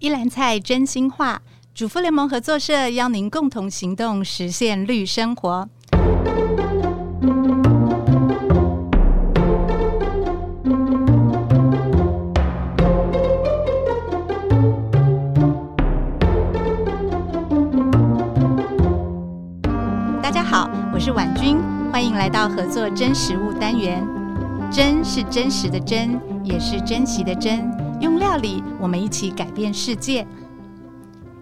一篮菜真心话，主妇联盟合作社邀您共同行动，实现绿生活。大家好，我是婉君，欢迎来到合作真食物单元。真是真实的真，也是珍惜的珍。用料理，我们一起改变世界。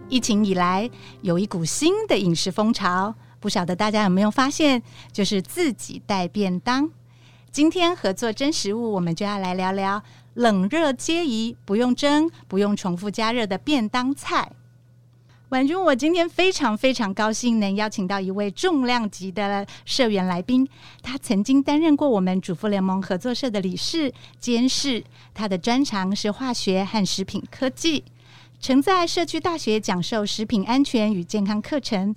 疫情以来，有一股新的饮食风潮，不晓得大家有没有发现，就是自己带便当。今天合作真食物，我们就要来聊聊冷热皆宜、不用蒸、不用重复加热的便当菜。婉君，我今天非常非常高兴能邀请到一位重量级的社员来宾。他曾经担任过我们主妇联盟合作社的理事、监事。他的专长是化学和食品科技，曾在社区大学讲授食品安全与健康课程，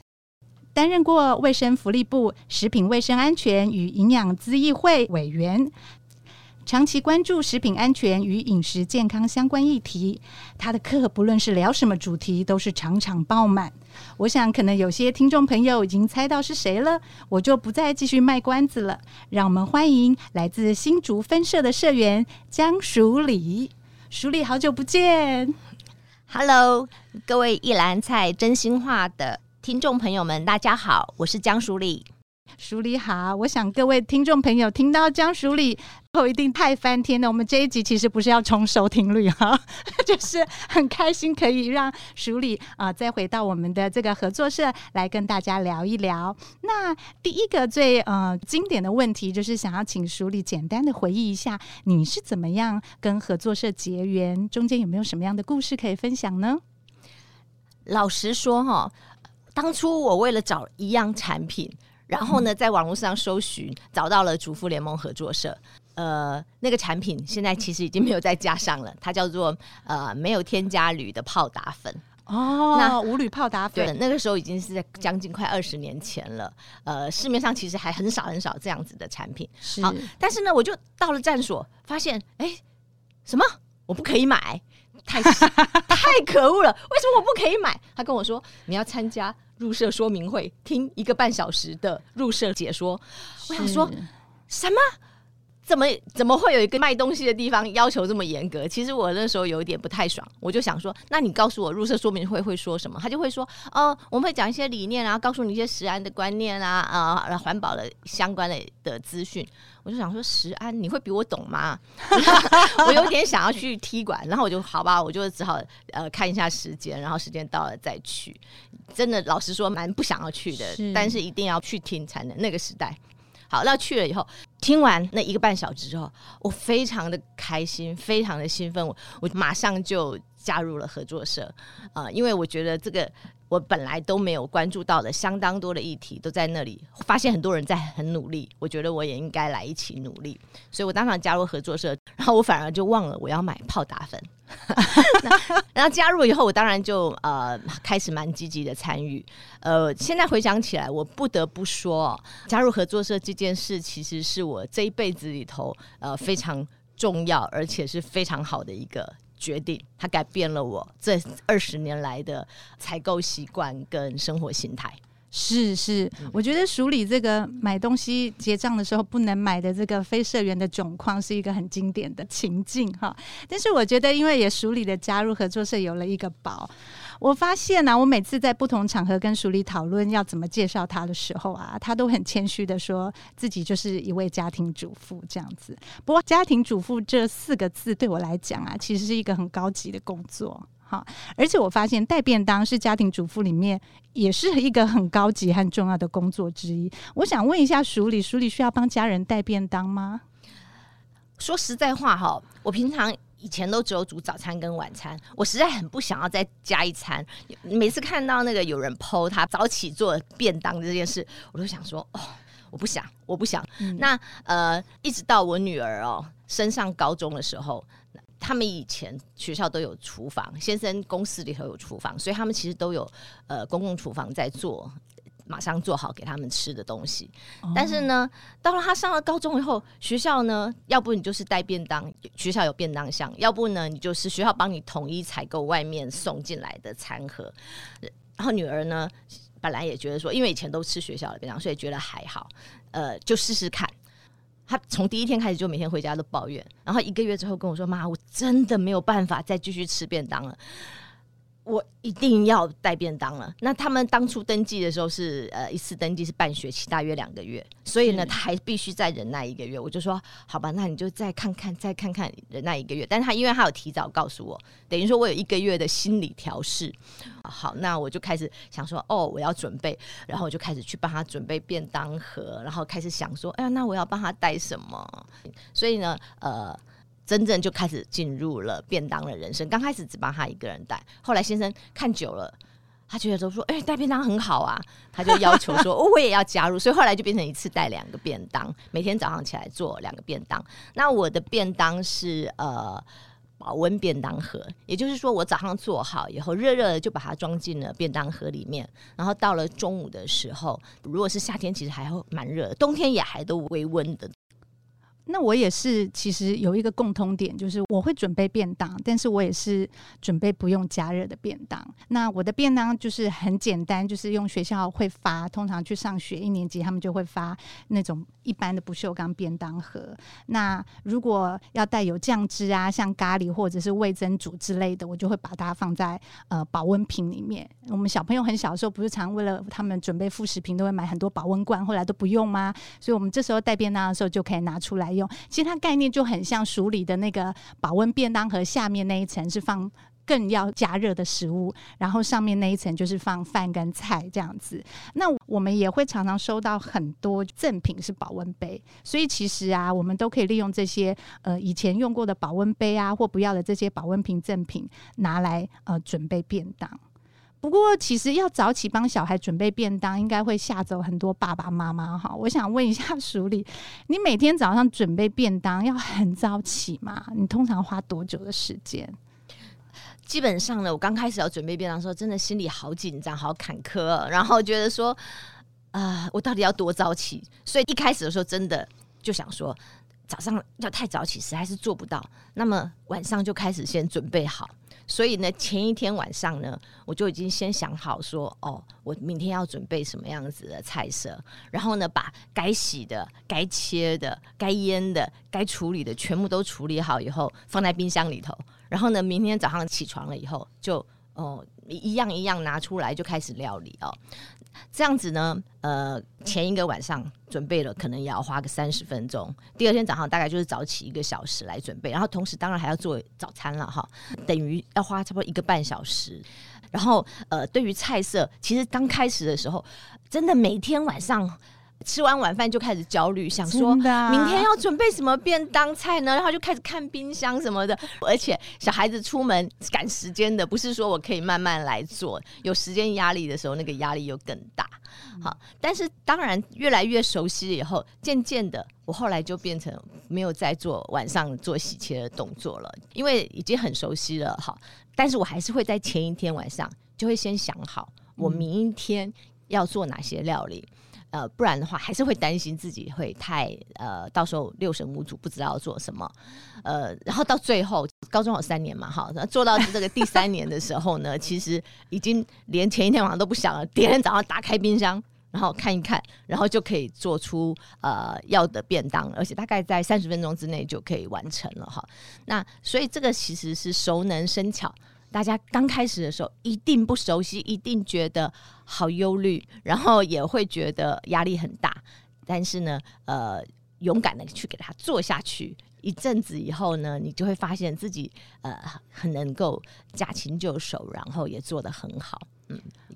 担任过卫生福利部食品卫生安全与营养咨议会委员。长期关注食品安全与饮食健康相关议题，他的课不论是聊什么主题，都是场场爆满。我想，可能有些听众朋友已经猜到是谁了，我就不再继续卖关子了。让我们欢迎来自新竹分社的社员江淑礼。淑礼，好久不见！Hello，各位一篮菜真心话的听众朋友们，大家好，我是江淑礼。淑礼好，我想各位听众朋友听到江淑礼后一定太翻天了。我们这一集其实不是要冲收听率哈，就是很开心可以让淑礼啊再回到我们的这个合作社来跟大家聊一聊。那第一个最呃经典的问题就是想要请淑礼简单的回忆一下，你是怎么样跟合作社结缘？中间有没有什么样的故事可以分享呢？老实说哈，当初我为了找一样产品。然后呢，在网络上搜寻，找到了主妇联盟合作社。呃，那个产品现在其实已经没有再加上了，它叫做呃没有添加铝的泡打粉。哦，那无铝泡打粉，对，那个时候已经是在将近快二十年前了。呃，市面上其实还很少很少这样子的产品。是，好，但是呢，我就到了站所，发现，哎，什么？我不可以买，太 太可恶了！为什么我不可以买？他跟我说，你要参加。入社说明会，听一个半小时的入社解说。我想说，什么？怎么怎么会有一个卖东西的地方要求这么严格？其实我那时候有一点不太爽，我就想说，那你告诉我入社说明会会说什么？他就会说，哦，我们会讲一些理念啊，告诉你一些食安的观念啊，啊、呃，环保的相关的的资讯。我就想说，食安你会比我懂吗？我有点想要去踢馆，然后我就好吧，我就只好呃看一下时间，然后时间到了再去。真的，老实说，蛮不想要去的，是但是一定要去听才能。那个时代，好，那去了以后，听完那一个半小时之后，我非常的开心，非常的兴奋，我我马上就加入了合作社啊、因为我觉得这个。我本来都没有关注到的相当多的议题都在那里，发现很多人在很努力，我觉得我也应该来一起努力，所以我当场加入合作社，然后我反而就忘了我要买泡打粉，然后加入以后，我当然就呃开始蛮积极的参与，呃，现在回想起来，我不得不说，加入合作社这件事其实是我这一辈子里头呃非常重要而且是非常好的一个。决定，它改变了我这二十年来的采购习惯跟生活心态。是是，我觉得梳理这个买东西结账的时候不能买的这个非社员的窘况是一个很经典的情境哈。但是我觉得，因为也淑礼的加入合作社有了一个宝。我发现呢、啊，我每次在不同场合跟梳理讨论要怎么介绍他的时候啊，他都很谦虚的说自己就是一位家庭主妇这样子。不过，家庭主妇这四个字对我来讲啊，其实是一个很高级的工作哈。而且我发现带便当是家庭主妇里面也是一个很高级和重要的工作之一。我想问一下署理，署理需要帮家人带便当吗？说实在话哈，我平常。以前都只有煮早餐跟晚餐，我实在很不想要再加一餐。每次看到那个有人 po 他早起做便当这件事，我都想说哦，我不想，我不想。嗯、那呃，一直到我女儿哦升上高中的时候，他们以前学校都有厨房，先生公司里头有厨房，所以他们其实都有呃公共厨房在做。马上做好给他们吃的东西。哦、但是呢，到了他上了高中以后，学校呢，要不你就是带便当，学校有便当箱；要不呢，你就是学校帮你统一采购外面送进来的餐盒。然后女儿呢，本来也觉得说，因为以前都吃学校的便当，所以觉得还好，呃，就试试看。他从第一天开始就每天回家都抱怨，然后一个月之后跟我说：“妈，我真的没有办法再继续吃便当了。”我一定要带便当了。那他们当初登记的时候是呃一次登记是半学期，大约两个月，所以呢，他还必须再忍耐一个月。我就说好吧，那你就再看看，再看看，忍耐一个月。但是他因为他有提早告诉我，等于说我有一个月的心理调试。好，那我就开始想说，哦，我要准备，然后我就开始去帮他准备便当盒，然后开始想说，哎呀，那我要帮他带什么？所以呢，呃。真正就开始进入了便当的人生。刚开始只帮他一个人带，后来先生看久了，他觉得都说：“哎、带便当很好啊。”他就要求说：“哦，我也要加入。”所以后来就变成一次带两个便当，每天早上起来做两个便当。那我的便当是呃保温便当盒，也就是说我早上做好以后，热热的就把它装进了便当盒里面。然后到了中午的时候，如果是夏天，其实还会蛮热，冬天也还都微温的。那我也是，其实有一个共通点，就是我会准备便当，但是我也是准备不用加热的便当。那我的便当就是很简单，就是用学校会发，通常去上学一年级他们就会发那种一般的不锈钢便当盒。那如果要带有酱汁啊，像咖喱或者是味噌煮之类的，我就会把它放在呃保温瓶里面。我们小朋友很小的时候，不是常为了他们准备副食品，都会买很多保温罐，后来都不用吗？所以我们这时候带便当的时候就可以拿出来用。其实它概念就很像淑里的那个保温便当盒，下面那一层是放更要加热的食物，然后上面那一层就是放饭跟菜这样子。那我们也会常常收到很多赠品是保温杯，所以其实啊，我们都可以利用这些呃以前用过的保温杯啊，或不要的这些保温瓶赠品，拿来呃准备便当。不过，其实要早起帮小孩准备便当，应该会吓走很多爸爸妈妈哈。我想问一下 署理，你每天早上准备便当要很早起吗？你通常花多久的时间？基本上呢，我刚开始要准备便当的时候，真的心里好紧张、好坎坷，然后觉得说，啊、呃，我到底要多早起？所以一开始的时候，真的就想说，早上要太早起，实在是做不到。那么晚上就开始先准备好。所以呢，前一天晚上呢，我就已经先想好说，哦，我明天要准备什么样子的菜色，然后呢，把该洗的、该切的、该腌的、该处理的全部都处理好以后，放在冰箱里头。然后呢，明天早上起床了以后，就哦一样一样拿出来就开始料理哦。这样子呢，呃，前一个晚上准备了，可能也要花个三十分钟。第二天早上大概就是早起一个小时来准备，然后同时当然还要做早餐了哈，等于要花差不多一个半小时。然后呃，对于菜色，其实刚开始的时候，真的每天晚上。吃完晚饭就开始焦虑，想说明天要准备什么便当菜呢？然后就开始看冰箱什么的。而且小孩子出门赶时间的，不是说我可以慢慢来做。有时间压力的时候，那个压力又更大。好，但是当然越来越熟悉了以后，渐渐的，我后来就变成没有再做晚上做洗切的动作了，因为已经很熟悉了。好，但是我还是会在前一天晚上就会先想好，我明天要做哪些料理。呃，不然的话，还是会担心自己会太呃，到时候六神无主，不知道做什么。呃，然后到最后，高中有三年嘛，哈，做到这个第三年的时候呢，其实已经连前一天晚上都不想了，第二天早上打开冰箱，然后看一看，然后就可以做出呃要的便当，而且大概在三十分钟之内就可以完成了哈。那所以这个其实是熟能生巧。大家刚开始的时候一定不熟悉，一定觉得好忧虑，然后也会觉得压力很大。但是呢，呃，勇敢的去给他做下去，一阵子以后呢，你就会发现自己呃很能够驾轻就熟，然后也做得很好。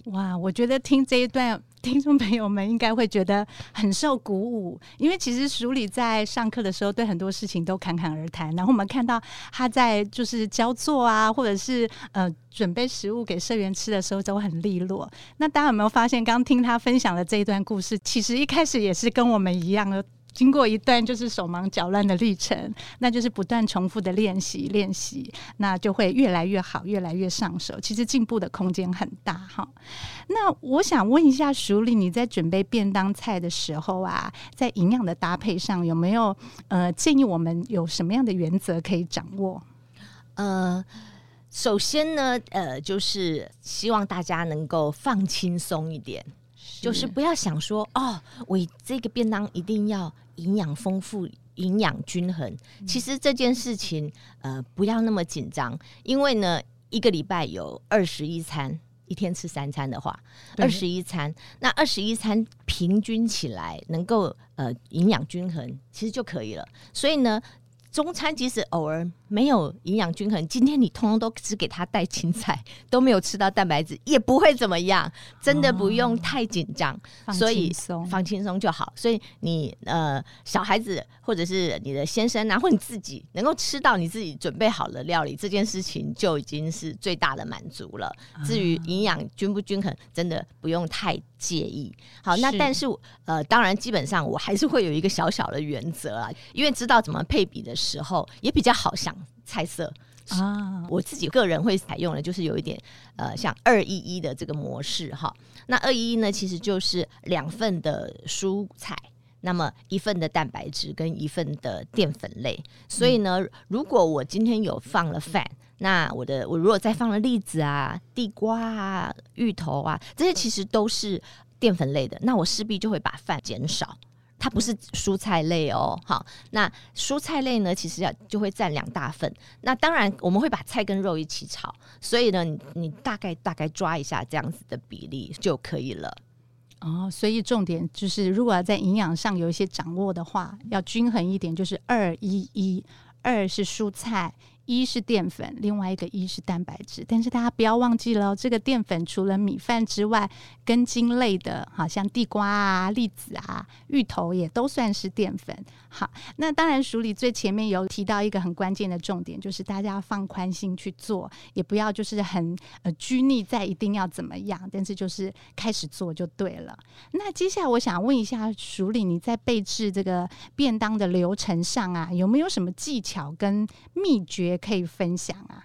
哇，我觉得听这一段。听众朋友们应该会觉得很受鼓舞，因为其实淑里在上课的时候对很多事情都侃侃而谈，然后我们看到他在就是教作啊，或者是呃准备食物给社员吃的时候都很利落。那大家有没有发现，刚听他分享的这一段故事，其实一开始也是跟我们一样的。经过一段就是手忙脚乱的历程，那就是不断重复的练习练习，那就会越来越好，越来越上手。其实进步的空间很大哈。那我想问一下淑丽，你在准备便当菜的时候啊，在营养的搭配上有没有呃建议我们有什么样的原则可以掌握？呃，首先呢，呃，就是希望大家能够放轻松一点，是就是不要想说哦，我这个便当一定要。营养丰富，营养均衡。其实这件事情，呃，不要那么紧张，因为呢，一个礼拜有二十一餐，一天吃三餐的话，二十一餐，那二十一餐平均起来能够呃营养均衡，其实就可以了。所以呢。中餐即使偶尔没有营养均衡，今天你通通都只给他带青菜，都没有吃到蛋白质，也不会怎么样。真的不用太紧张，哦、所以放轻松就好。所以你呃小孩子或者是你的先生啊，或你自己能够吃到你自己准备好的料理，这件事情就已经是最大的满足了。至于营养均不均衡，真的不用太介意。好，那但是，是呃，当然基本上我还是会有一个小小的原则啊，因为知道怎么配比的。时候也比较好想菜色啊，我自己个人会采用的，就是有一点呃，像二一一的这个模式哈。那二一一呢，其实就是两份的蔬菜，那么一份的蛋白质跟一份的淀粉类。所以呢，如果我今天有放了饭，那我的我如果再放了栗子啊、地瓜啊、芋头啊，这些其实都是淀粉类的，那我势必就会把饭减少。它不是蔬菜类哦，好，那蔬菜类呢，其实要就会占两大份。那当然我们会把菜跟肉一起炒，所以呢，你，你大概大概抓一下这样子的比例就可以了。哦，所以重点就是，如果要在营养上有一些掌握的话，要均衡一点，就是二一一，二是蔬菜。一是淀粉，另外一个一是蛋白质。但是大家不要忘记了，这个淀粉除了米饭之外，根茎类的，好像地瓜啊、栗子啊、芋头也都算是淀粉。好，那当然，淑丽最前面有提到一个很关键的重点，就是大家放宽心去做，也不要就是很呃拘泥在一定要怎么样，但是就是开始做就对了。那接下来我想问一下淑丽，你在备制这个便当的流程上啊，有没有什么技巧跟秘诀？可以分享啊，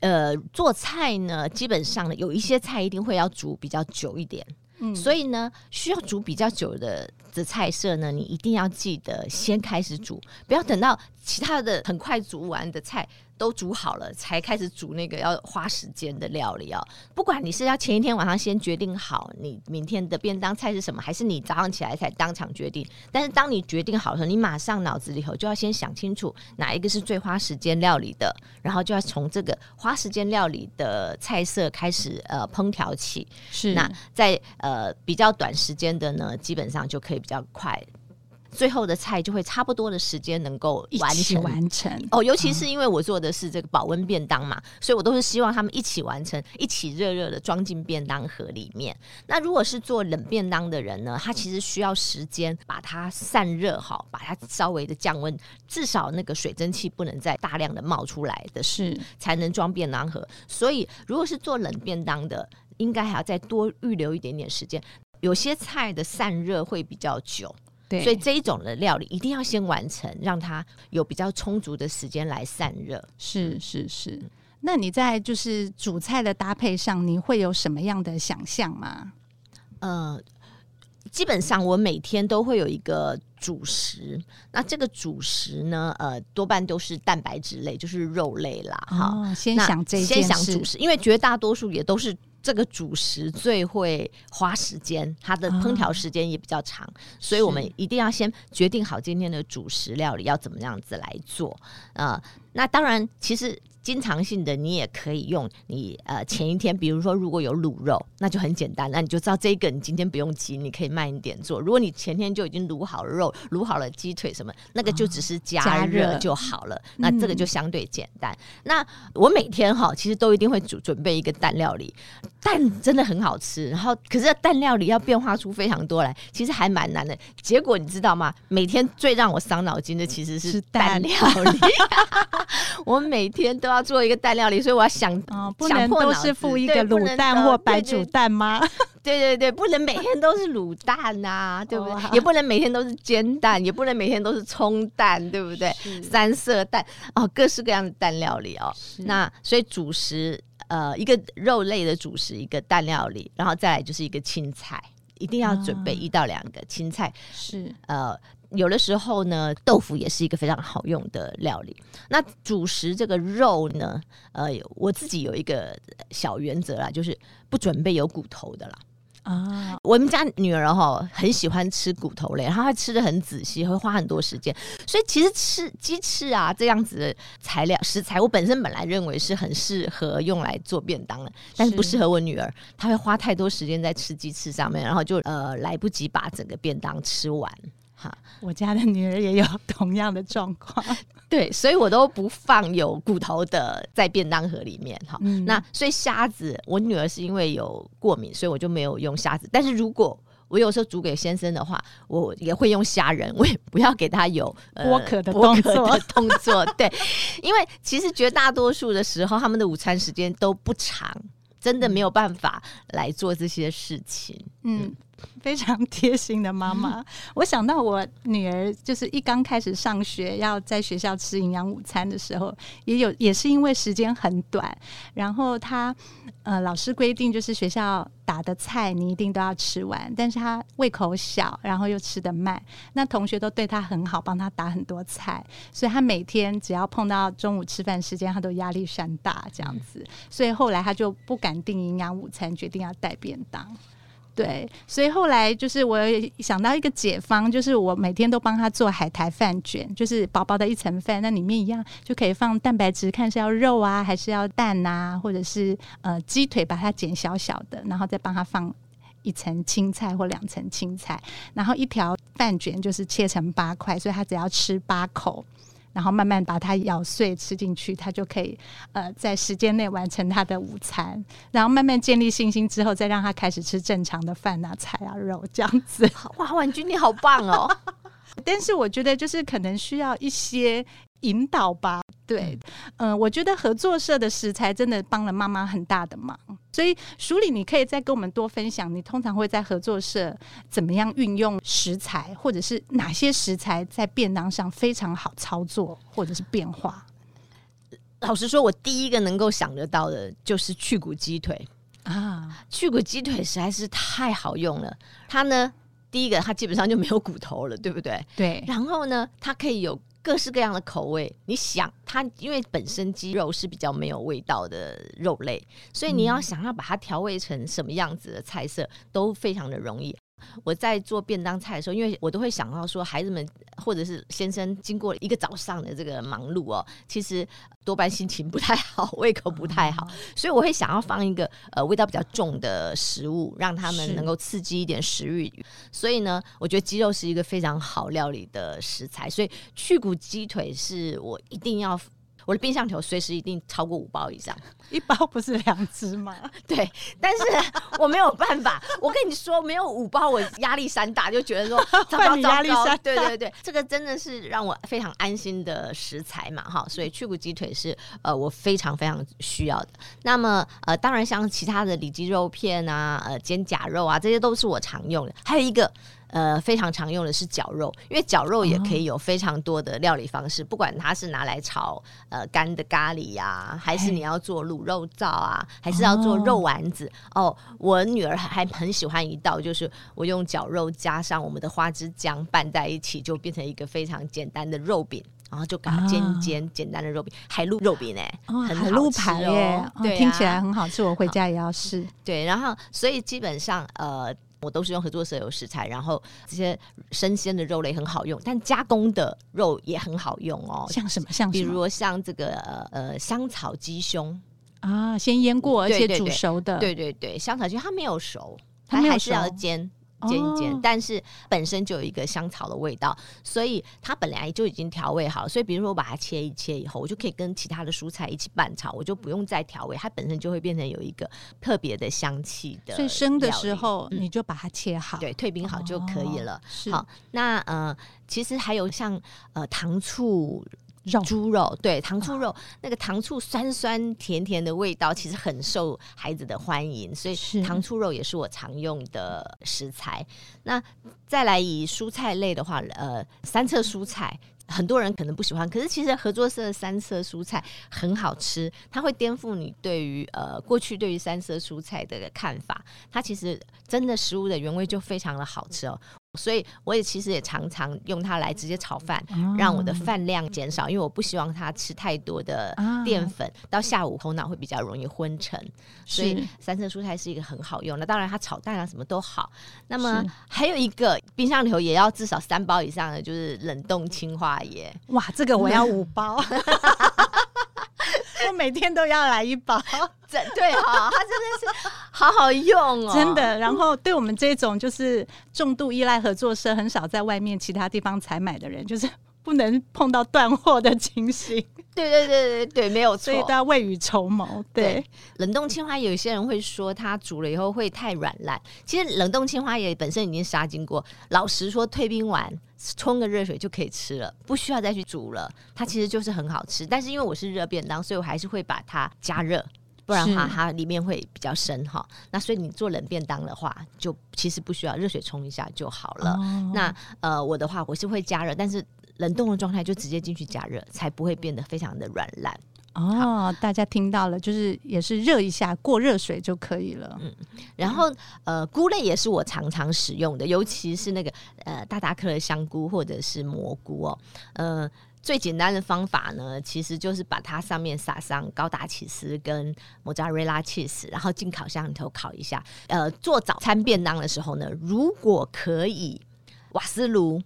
呃，做菜呢，基本上呢，有一些菜一定会要煮比较久一点，嗯，所以呢，需要煮比较久的的菜色呢，你一定要记得先开始煮，不要等到其他的很快煮完的菜。都煮好了才开始煮那个要花时间的料理哦。不管你是要前一天晚上先决定好你明天的便当菜是什么，还是你早上起来才当场决定，但是当你决定好的时候，你马上脑子里头就要先想清楚哪一个是最花时间料理的，然后就要从这个花时间料理的菜色开始呃烹调起。是那在呃比较短时间的呢，基本上就可以比较快。最后的菜就会差不多的时间能够完成完成哦，尤其是因为我做的是这个保温便当嘛，所以我都是希望他们一起完成，一起热热的装进便当盒里面。那如果是做冷便当的人呢，他其实需要时间把它散热好，把它稍微的降温，至少那个水蒸气不能再大量的冒出来的是才能装便当盒。所以如果是做冷便当的，应该还要再多预留一点点时间。有些菜的散热会比较久。对所以这一种的料理一定要先完成，让它有比较充足的时间来散热。是是是。那你在就是主菜的搭配上，你会有什么样的想象吗？呃，基本上我每天都会有一个主食。那这个主食呢，呃，多半都是蛋白质类，就是肉类啦。哈、哦，先想这先想主食，因为绝大多数也都是。这个主食最会花时间，它的烹调时间也比较长，哦、所以我们一定要先决定好今天的主食料理要怎么样子来做啊、呃。那当然，其实。经常性的，你也可以用你呃前一天，比如说如果有卤肉，那就很简单，那你就知道这个你今天不用急，你可以慢一点做。如果你前天就已经卤好了肉，卤好了鸡腿什么，那个就只是加热就好了，哦、那这个就相对简单。嗯、那我每天哈，其实都一定会准准备一个蛋料理，蛋真的很好吃。然后可是蛋料理要变化出非常多来，其实还蛮难的。结果你知道吗？每天最让我伤脑筋的其实是蛋料理，我每天都。要做一个蛋料理，所以我要想，哦、不能都是付一个卤蛋或白煮蛋吗？对对对，不能每天都是卤蛋呐、啊，对不对？哦、也不能每天都是煎蛋，也不能每天都是葱蛋，对不对？三色蛋哦，各式各样的蛋料理哦。那所以主食呃，一个肉类的主食，一个蛋料理，然后再来就是一个青菜，一定要准备一到两个青菜。哦、是呃。有的时候呢，豆腐也是一个非常好用的料理。那主食这个肉呢，呃，我自己有一个小原则啦，就是不准备有骨头的啦。啊，我们家女儿哈很喜欢吃骨头类，然后她吃的很仔细，会花很多时间。所以其实吃鸡翅啊这样子的材料食材，我本身本来认为是很适合用来做便当的，但是不适合我女儿，她会花太多时间在吃鸡翅上面，然后就呃来不及把整个便当吃完。我家的女儿也有同样的状况，对，所以我都不放有骨头的在便当盒里面哈。嗯、那所以虾子，我女儿是因为有过敏，所以我就没有用虾子。但是如果我有时候煮给先生的话，我也会用虾仁，我也不要给他有剥壳的动作。的动作对，因为其实绝大多数的时候，他们的午餐时间都不长，真的没有办法来做这些事情。嗯。嗯 非常贴心的妈妈，我想到我女儿就是一刚开始上学，要在学校吃营养午餐的时候，也有也是因为时间很短，然后她呃老师规定就是学校打的菜你一定都要吃完，但是她胃口小，然后又吃得慢，那同学都对她很好，帮她打很多菜，所以她每天只要碰到中午吃饭时间，她都压力山大这样子，所以后来她就不敢订营养午餐，决定要带便当。对，所以后来就是我想到一个解方，就是我每天都帮他做海苔饭卷，就是薄薄的一层饭，那里面一样就可以放蛋白质，看是要肉啊，还是要蛋啊，或者是呃鸡腿，把它剪小小的，然后再帮他放一层青菜或两层青菜，然后一条饭卷就是切成八块，所以他只要吃八口。然后慢慢把它咬碎吃进去，他就可以呃在时间内完成他的午餐。然后慢慢建立信心之后，再让他开始吃正常的饭啊、菜啊、肉这样子。哇，婉君你好棒哦！但是我觉得就是可能需要一些引导吧。对，嗯、呃，我觉得合作社的食材真的帮了妈妈很大的忙。所以淑礼，你可以再跟我们多分享，你通常会在合作社怎么样运用食材，或者是哪些食材在便当上非常好操作，或者是变化？老实说，我第一个能够想得到的就是去骨鸡腿啊，去骨鸡腿实在是太好用了。它呢，第一个它基本上就没有骨头了，对不对？对。然后呢，它可以有。各式各样的口味，你想它，因为本身鸡肉是比较没有味道的肉类，所以你要想要把它调味成什么样子的菜色都非常的容易。我在做便当菜的时候，因为我都会想到说，孩子们或者是先生经过一个早上的这个忙碌哦，其实多半心情不太好，胃口不太好，所以我会想要放一个呃味道比较重的食物，让他们能够刺激一点食欲。所以呢，我觉得鸡肉是一个非常好料理的食材，所以去骨鸡腿是我一定要。我的冰箱头随时一定超过五包以上，一包不是两只吗？对，但是我没有办法。我跟你说，没有五包，我压力山大，就觉得说 糟糕糟糕。对对对，这个真的是让我非常安心的食材嘛，哈。所以去骨鸡腿是呃我非常非常需要的。那么呃，当然像其他的里脊肉片啊，呃肩胛肉啊，这些都是我常用的。还有一个。呃，非常常用的是绞肉，因为绞肉也可以有非常多的料理方式，哦、不管它是拿来炒呃干的咖喱呀、啊，还是你要做卤肉燥啊，还是要做肉丸子哦，哦。我女儿还很喜欢一道，就是我用绞肉加上我们的花枝姜拌在一起，就变成一个非常简单的肉饼，然后就给它煎煎简单的肉饼，海陆肉饼哎、欸，很好吃哦，耶对、啊，听起来很好吃，我回家也要试。对，然后所以基本上呃。我都是用合作社有食材，然后这些生鲜的肉类很好用，但加工的肉也很好用哦。像什么？像什么？比如像这个呃香草鸡胸啊，先腌过而且煮熟的。对对对，香草鸡它没有熟，它还是要煎。煎一煎，但是本身就有一个香草的味道，所以它本来就已经调味好。所以，比如说我把它切一切以后，我就可以跟其他的蔬菜一起拌炒，我就不用再调味，它本身就会变成有一个特别的香气的。所以生的时候你就把它切好，对，退冰好就可以了。好，那呃，其实还有像呃糖醋肉猪肉，对，糖醋肉，那个糖醋酸酸甜甜的味道，其实很受孩子的欢迎，所以糖醋肉也是我常用的食材。那再来以蔬菜类的话，呃，三色蔬菜。很多人可能不喜欢，可是其实合作社的三色蔬菜很好吃，它会颠覆你对于呃过去对于三色蔬菜的看法。它其实真的食物的原味就非常的好吃哦。所以我也其实也常常用它来直接炒饭，让我的饭量减少，因为我不希望它吃太多的淀粉，到下午头脑会比较容易昏沉。所以三色蔬菜是一个很好用的，当然它炒蛋啊什么都好。那么还有一个冰箱里头也要至少三包以上的，就是冷冻青花椰。哇，这个我要五包。我每天都要来一包，真对哈，它真的是好好用哦，真的。然后对我们这种就是重度依赖合作社，很少在外面其他地方采买的人，就是不能碰到断货的情形。对对对对对，没有错，所以都要未雨绸缪。对，冷冻青花椰，有些人会说它煮了以后会太软烂。其实冷冻青花也本身已经杀菌过，老实说，退冰完冲个热水就可以吃了，不需要再去煮了。它其实就是很好吃。但是因为我是热便当，所以我还是会把它加热，不然的话它里面会比较深哈。那所以你做冷便当的话，就其实不需要热水冲一下就好了。哦、那呃，我的话我是会加热，但是。冷冻的状态就直接进去加热，才不会变得非常的软烂。哦，大家听到了，就是也是热一下，过热水就可以了。嗯，然后呃，菇类也是我常常使用的，尤其是那个呃大大颗的香菇或者是蘑菇哦。呃，最简单的方法呢，其实就是把它上面撒上高达起司跟莫扎瑞拉起司，然后进烤箱里头烤一下。呃，做早餐便当的时候呢，如果可以，瓦斯炉、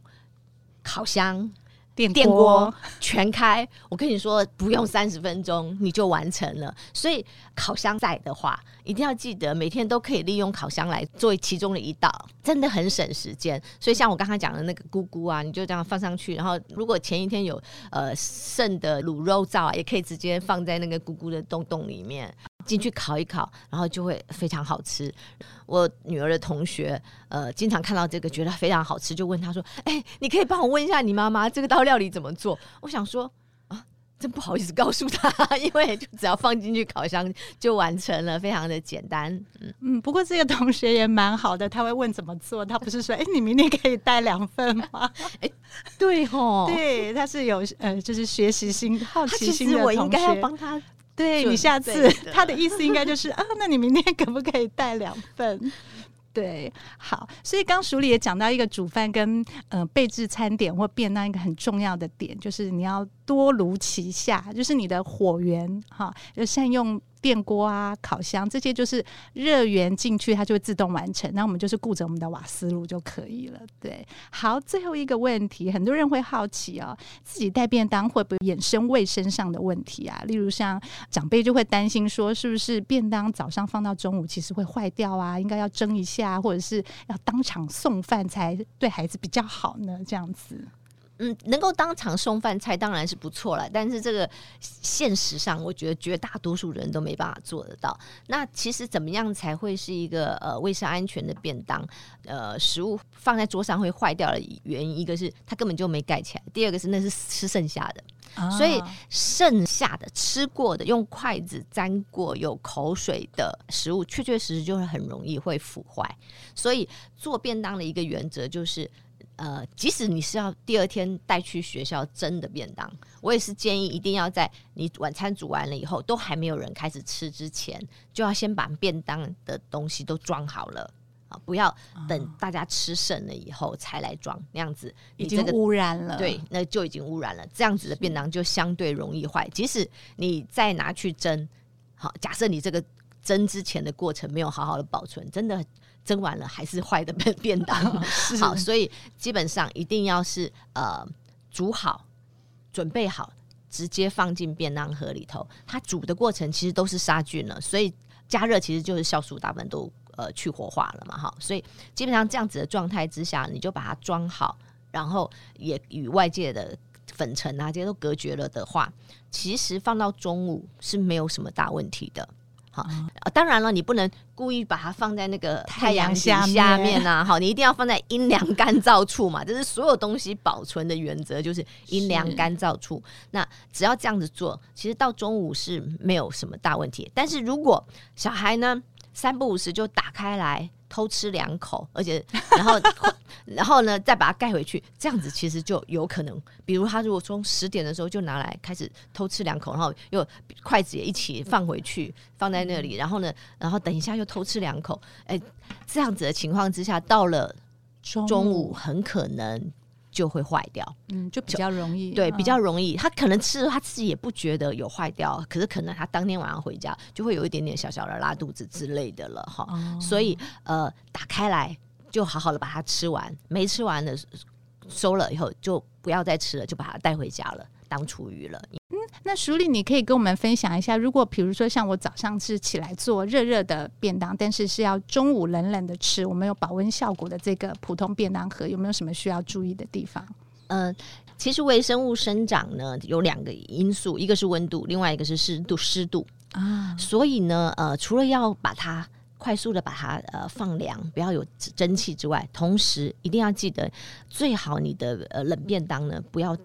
烤箱。电电锅全开，我跟你说，不用三十分钟你就完成了。所以烤箱在的话，一定要记得每天都可以利用烤箱来做其中的一道，真的很省时间。所以像我刚才讲的那个菇菇啊，你就这样放上去，然后如果前一天有呃剩的卤肉燥啊，也可以直接放在那个菇菇的洞洞里面。进去烤一烤，然后就会非常好吃。我女儿的同学，呃，经常看到这个觉得非常好吃，就问她说：“哎、欸，你可以帮我问一下你妈妈这个道料理怎么做？”我想说啊，真不好意思告诉她，因为就只要放进去烤箱就完成了，非常的简单。嗯嗯，不过这个同学也蛮好的，他会问怎么做，他不是说：“哎、欸，你明天可以带两份吗？” 哎、欸，对哦，对，他是有呃，就是学习心、好奇心的同学，我应该要帮他。对，你下次 他的意思应该就是啊，那你明天可不可以带两份？对，好，所以刚淑丽也讲到一个煮饭跟呃备制餐点或便当一个很重要的点，就是你要多炉齐下，就是你的火源哈，就善用。电锅啊，烤箱这些就是热源进去，它就会自动完成。那我们就是顾着我们的瓦斯炉就可以了。对，好，最后一个问题，很多人会好奇哦，自己带便当会不会衍生卫生上的问题啊？例如像长辈就会担心说，是不是便当早上放到中午其实会坏掉啊？应该要蒸一下，或者是要当场送饭才对孩子比较好呢？这样子。嗯，能够当场送饭菜当然是不错了，但是这个现实上，我觉得绝大多数人都没办法做得到。那其实怎么样才会是一个呃卫生安全的便当？呃，食物放在桌上会坏掉的原因，一个是它根本就没盖起来，第二个是那是吃剩下的，哦、所以剩下的吃过的用筷子沾过有口水的食物，确确实实就是很容易会腐坏。所以做便当的一个原则就是。呃，即使你是要第二天带去学校蒸的便当，我也是建议一定要在你晚餐煮完了以后，都还没有人开始吃之前，就要先把便当的东西都装好了啊，不要等大家吃剩了以后才来装，那样子已经污染了。对，那就已经污染了。这样子的便当就相对容易坏。即使你再拿去蒸，好，假设你这个蒸之前的过程没有好好的保存，真的。蒸完了还是坏的 便便当，好，所以基本上一定要是呃煮好、准备好，直接放进便当盒里头。它煮的过程其实都是杀菌了，所以加热其实就是酵素大部分都呃去活化了嘛，哈。所以基本上这样子的状态之下，你就把它装好，然后也与外界的粉尘啊这些都隔绝了的话，其实放到中午是没有什么大问题的。好、嗯，当然了，你不能故意把它放在那个太阳下下面啊，好，你一定要放在阴凉干燥处嘛，这是所有东西保存的原则，就是阴凉干燥处。那只要这样子做，其实到中午是没有什么大问题。但是如果小孩呢，三不五时就打开来。偷吃两口，而且 然后然后呢，再把它盖回去，这样子其实就有可能。比如他如果从十点的时候就拿来开始偷吃两口，然后又筷子也一起放回去，放在那里，然后呢，然后等一下又偷吃两口，哎，这样子的情况之下，到了中午很可能。就会坏掉，嗯，就比较容易，对，比较容易。他可能吃了，他自己也不觉得有坏掉，可是可能他当天晚上回家就会有一点点小小的拉肚子之类的了，哈、哦。所以呃，打开来就好好的把它吃完，没吃完的收了以后就不要再吃了，就把它带回家了。当厨余了，嗯，那淑丽，你可以跟我们分享一下，如果比如说像我早上是起来做热热的便当，但是是要中午冷冷的吃，我们有保温效果的这个普通便当盒，有没有什么需要注意的地方？嗯、呃，其实微生物生长呢有两个因素，一个是温度，另外一个是湿度，湿度啊。所以呢，呃，除了要把它快速的把它呃放凉，不要有蒸汽之外，同时一定要记得，最好你的呃冷便当呢不要。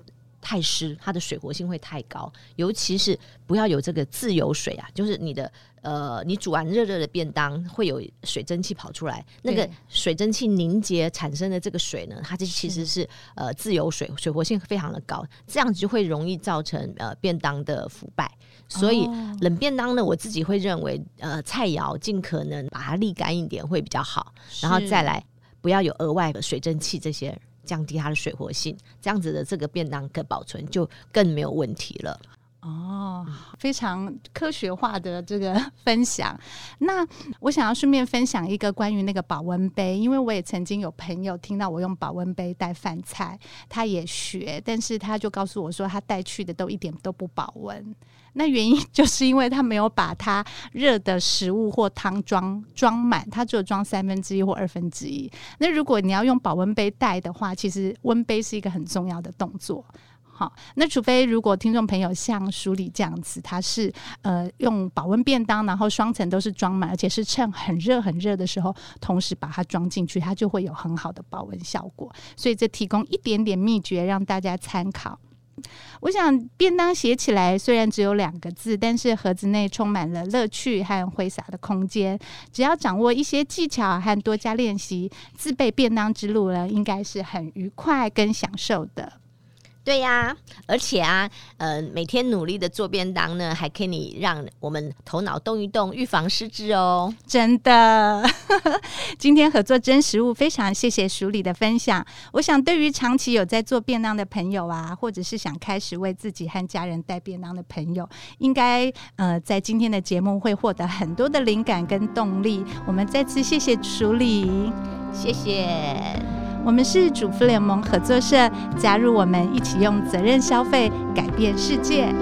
太湿，它的水活性会太高，尤其是不要有这个自由水啊，就是你的呃，你煮完热热的便当会有水蒸气跑出来，那个水蒸气凝结产生的这个水呢，它这其实是呃自由水，水活性非常的高，这样子就会容易造成呃便当的腐败。所以冷便当呢，我自己会认为呃菜肴尽可能把它沥干一点会比较好，然后再来不要有额外的水蒸气这些。降低它的水活性，这样子的这个便当可保存就更没有问题了。哦，非常科学化的这个分享。那我想要顺便分享一个关于那个保温杯，因为我也曾经有朋友听到我用保温杯带饭菜，他也学，但是他就告诉我说，他带去的都一点都不保温。那原因就是因为他没有把他热的食物或汤装装满，他只有装三分之一或二分之一。那如果你要用保温杯带的话，其实温杯是一个很重要的动作。好，那除非如果听众朋友像淑丽这样子，他是呃用保温便当，然后双层都是装满，而且是趁很热很热的时候，同时把它装进去，它就会有很好的保温效果。所以这提供一点点秘诀让大家参考。我想便当写起来虽然只有两个字，但是盒子内充满了乐趣和挥洒的空间。只要掌握一些技巧和多加练习，自备便当之路呢，应该是很愉快跟享受的。对呀、啊，而且啊，呃，每天努力的做便当呢，还可以让我们头脑动一动，预防失智哦。真的，今天合作真食物，非常谢谢淑丽的分享。我想，对于长期有在做便当的朋友啊，或者是想开始为自己和家人带便当的朋友，应该呃，在今天的节目会获得很多的灵感跟动力。我们再次谢谢淑丽，谢谢。我们是主妇联盟合作社，加入我们一起用责任消费改变世界。